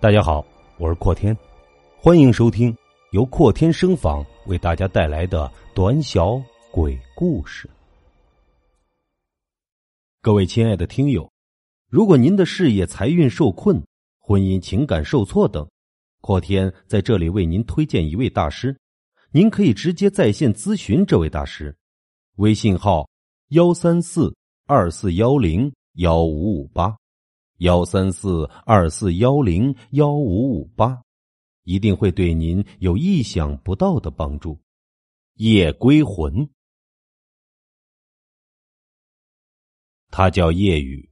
大家好，我是阔天，欢迎收听由阔天声访为大家带来的短小鬼故事。各位亲爱的听友，如果您的事业、财运受困、婚姻、情感受挫等，阔天在这里为您推荐一位大师，您可以直接在线咨询这位大师，微信号幺三四二四幺零幺五五八。幺三四二四幺零幺五五八，一定会对您有意想不到的帮助。夜归魂，他叫夜雨，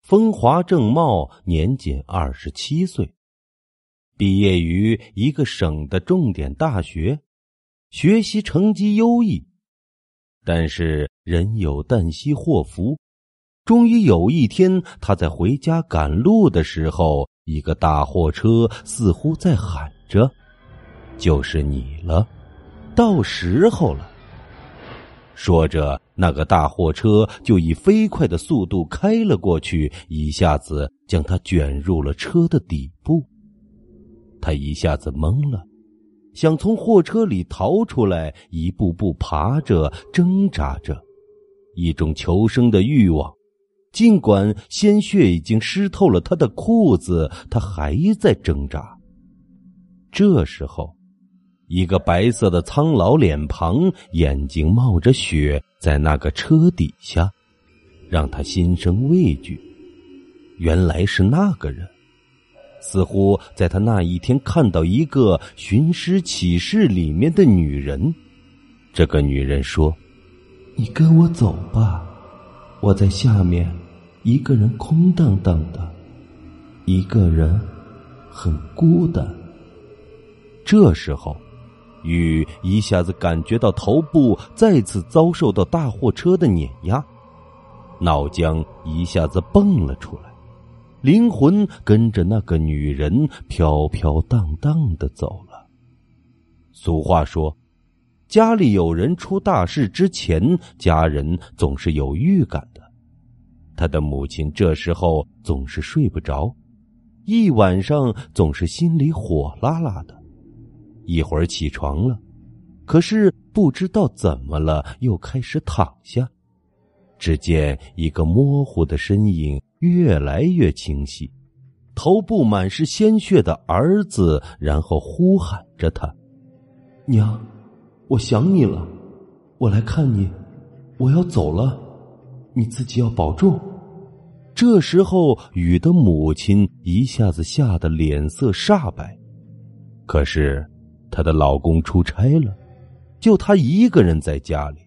风华正茂，年仅二十七岁，毕业于一个省的重点大学，学习成绩优异，但是人有旦夕祸福。终于有一天，他在回家赶路的时候，一个大货车似乎在喊着：“就是你了，到时候了。”说着，那个大货车就以飞快的速度开了过去，一下子将他卷入了车的底部。他一下子懵了，想从货车里逃出来，一步步爬着，挣扎着，一种求生的欲望。尽管鲜血已经湿透了他的裤子，他还在挣扎。这时候，一个白色的苍老脸庞，眼睛冒着血，在那个车底下，让他心生畏惧。原来是那个人，似乎在他那一天看到一个《寻尸启事》里面的女人。这个女人说：“你跟我走吧。”我在下面，一个人空荡荡的，一个人很孤单。这时候，雨一下子感觉到头部再次遭受到大货车的碾压，脑浆一下子蹦了出来，灵魂跟着那个女人飘飘荡荡的走了。俗话说。家里有人出大事之前，家人总是有预感的。他的母亲这时候总是睡不着，一晚上总是心里火辣辣的。一会儿起床了，可是不知道怎么了，又开始躺下。只见一个模糊的身影越来越清晰，头部满是鲜血的儿子，然后呼喊着他：“娘。”我想你了，我来看你，我要走了，你自己要保重。这时候，雨的母亲一下子吓得脸色煞白。可是，她的老公出差了，就她一个人在家里。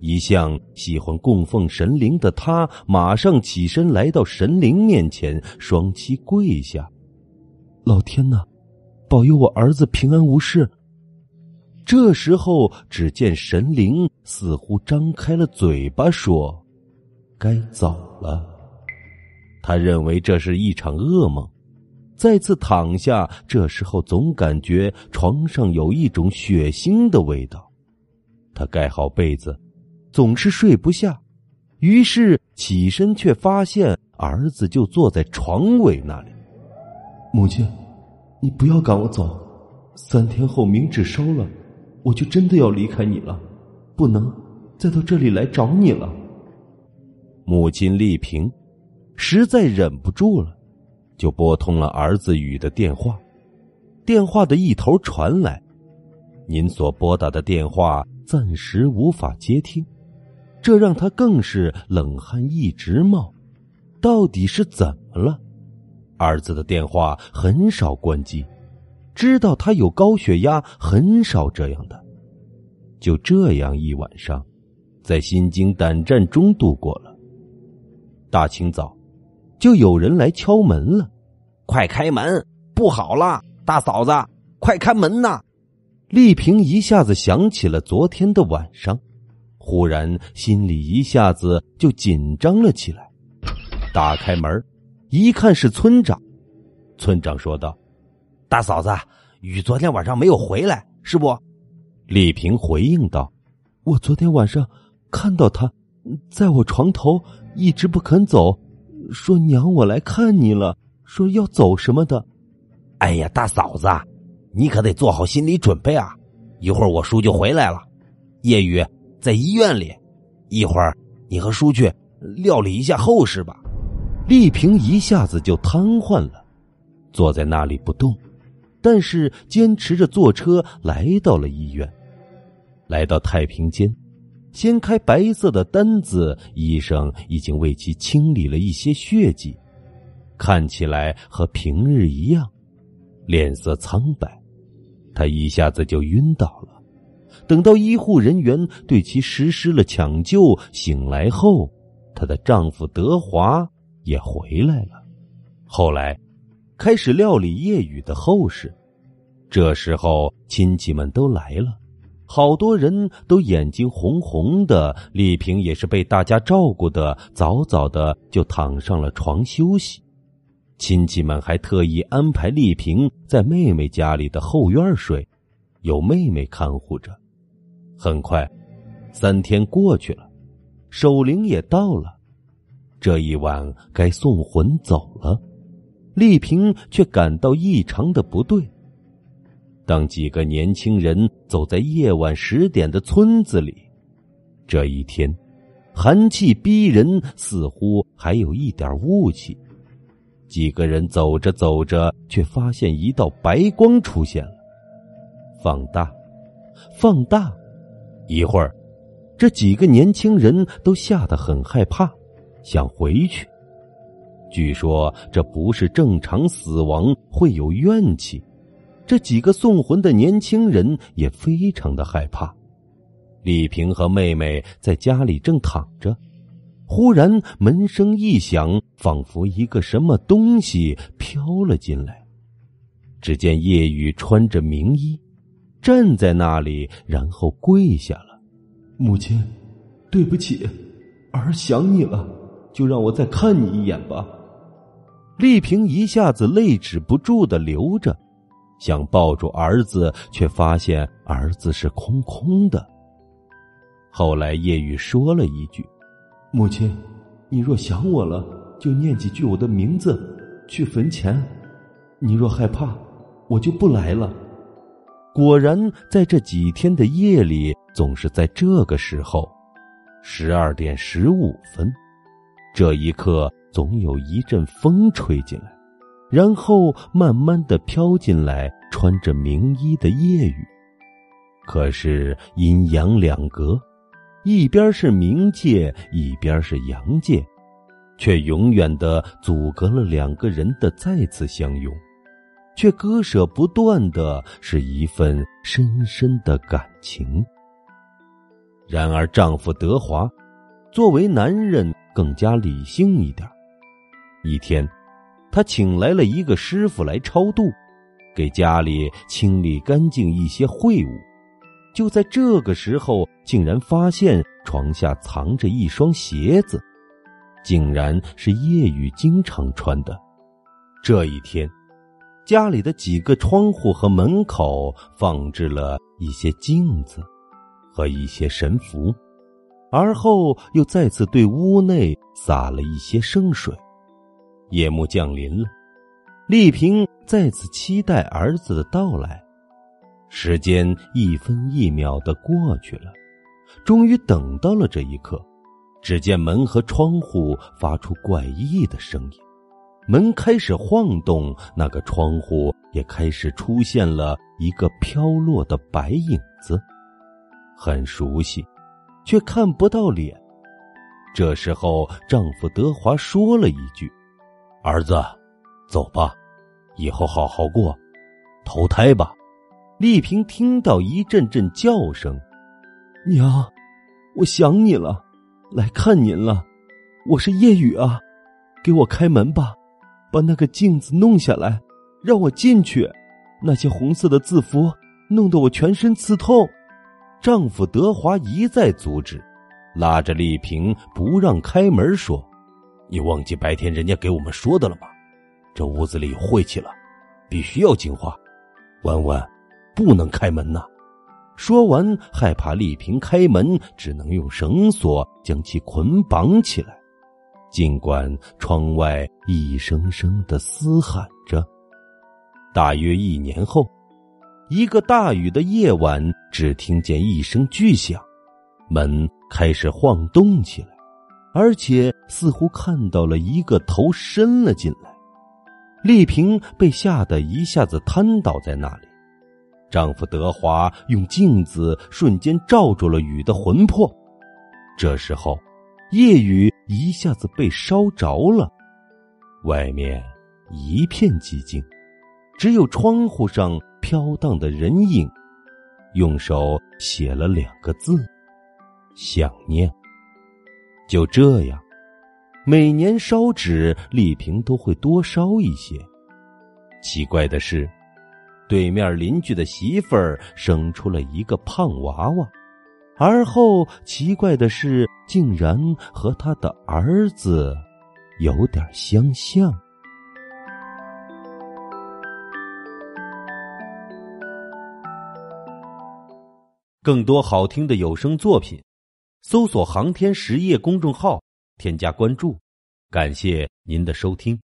一向喜欢供奉神灵的她，马上起身来到神灵面前，双膝跪下：“老天呐，保佑我儿子平安无事。”这时候，只见神灵似乎张开了嘴巴，说：“该走了。”他认为这是一场噩梦，再次躺下。这时候，总感觉床上有一种血腥的味道。他盖好被子，总是睡不下，于是起身，却发现儿子就坐在床尾那里。母亲，你不要赶我走，三天后冥纸收了。我就真的要离开你了，不能再到这里来找你了。母亲丽萍实在忍不住了，就拨通了儿子宇的电话。电话的一头传来：“您所拨打的电话暂时无法接听。”这让他更是冷汗一直冒。到底是怎么了？儿子的电话很少关机。知道他有高血压，很少这样的。就这样一晚上，在心惊胆战中度过了。大清早，就有人来敲门了，快开门！不好了，大嫂子，快开门呐！丽萍一下子想起了昨天的晚上，忽然心里一下子就紧张了起来。打开门，一看是村长。村长说道。大嫂子，雨昨天晚上没有回来，是不？李萍回应道：“我昨天晚上看到他，在我床头一直不肯走，说娘，我来看你了，说要走什么的。哎呀，大嫂子，你可得做好心理准备啊！一会儿我叔就回来了，夜雨在医院里，一会儿你和叔去料理一下后事吧。丽萍一下子就瘫痪了，坐在那里不动，但是坚持着坐车来到了医院。来到太平间，掀开白色的单子，医生已经为其清理了一些血迹，看起来和平日一样，脸色苍白。他一下子就晕倒了。等到医护人员对其实施了抢救，醒来后，她的丈夫德华。也回来了。后来，开始料理夜雨的后事。这时候，亲戚们都来了，好多人都眼睛红红的。丽萍也是被大家照顾的，早早的就躺上了床休息。亲戚们还特意安排丽萍在妹妹家里的后院睡，有妹妹看护着。很快，三天过去了，守灵也到了。这一晚该送魂走了，丽萍却感到异常的不对。当几个年轻人走在夜晚十点的村子里，这一天寒气逼人，似乎还有一点雾气。几个人走着走着，却发现一道白光出现了，放大，放大，一会儿，这几个年轻人都吓得很害怕。想回去，据说这不是正常死亡，会有怨气。这几个送魂的年轻人也非常的害怕。丽萍和妹妹在家里正躺着，忽然门声一响，仿佛一个什么东西飘了进来。只见叶雨穿着明衣，站在那里，然后跪下了：“母亲，对不起，儿想你了。”就让我再看你一眼吧。丽萍一下子泪止不住的流着，想抱住儿子，却发现儿子是空空的。后来叶雨说了一句：“母亲，你若想我了，就念几句我的名字，去坟前；你若害怕，我就不来了。”果然，在这几天的夜里，总是在这个时候，十二点十五分。这一刻，总有一阵风吹进来，然后慢慢的飘进来穿着明衣的夜雨。可是阴阳两隔，一边是冥界，一边是阳界，却永远的阻隔了两个人的再次相拥，却割舍不断的是一份深深的感情。然而，丈夫德华，作为男人。更加理性一点。一天，他请来了一个师傅来超度，给家里清理干净一些秽物。就在这个时候，竟然发现床下藏着一双鞋子，竟然是夜雨经常穿的。这一天，家里的几个窗户和门口放置了一些镜子和一些神符。而后又再次对屋内洒了一些圣水。夜幕降临了，丽萍再次期待儿子的到来。时间一分一秒的过去了，终于等到了这一刻。只见门和窗户发出怪异的声音，门开始晃动，那个窗户也开始出现了一个飘落的白影子，很熟悉。却看不到脸。这时候，丈夫德华说了一句：“儿子，走吧，以后好好过，投胎吧。”丽萍听到一阵阵叫声：“娘，我想你了，来看您了。我是叶雨啊，给我开门吧，把那个镜子弄下来，让我进去。那些红色的字符弄得我全身刺痛。”丈夫德华一再阻止，拉着丽萍不让开门，说：“你忘记白天人家给我们说的了吗？这屋子里有晦气了，必须要净化。弯弯，不能开门呐！”说完，害怕丽萍开门，只能用绳索将其捆绑起来。尽管窗外一声声的嘶喊着。大约一年后，一个大雨的夜晚，只听见一声巨响，门开始晃动起来，而且似乎看到了一个头伸了进来。丽萍被吓得一下子瘫倒在那里。丈夫德华用镜子瞬间罩住了雨的魂魄。这时候，夜雨一下子被烧着了，外面一片寂静，只有窗户上飘荡的人影。用手写了两个字：想念。就这样，每年烧纸，丽萍都会多烧一些。奇怪的是。对面邻居的媳妇儿生出了一个胖娃娃，而后奇怪的是，竟然和他的儿子有点相像。更多好听的有声作品，搜索“航天实业”公众号，添加关注，感谢您的收听。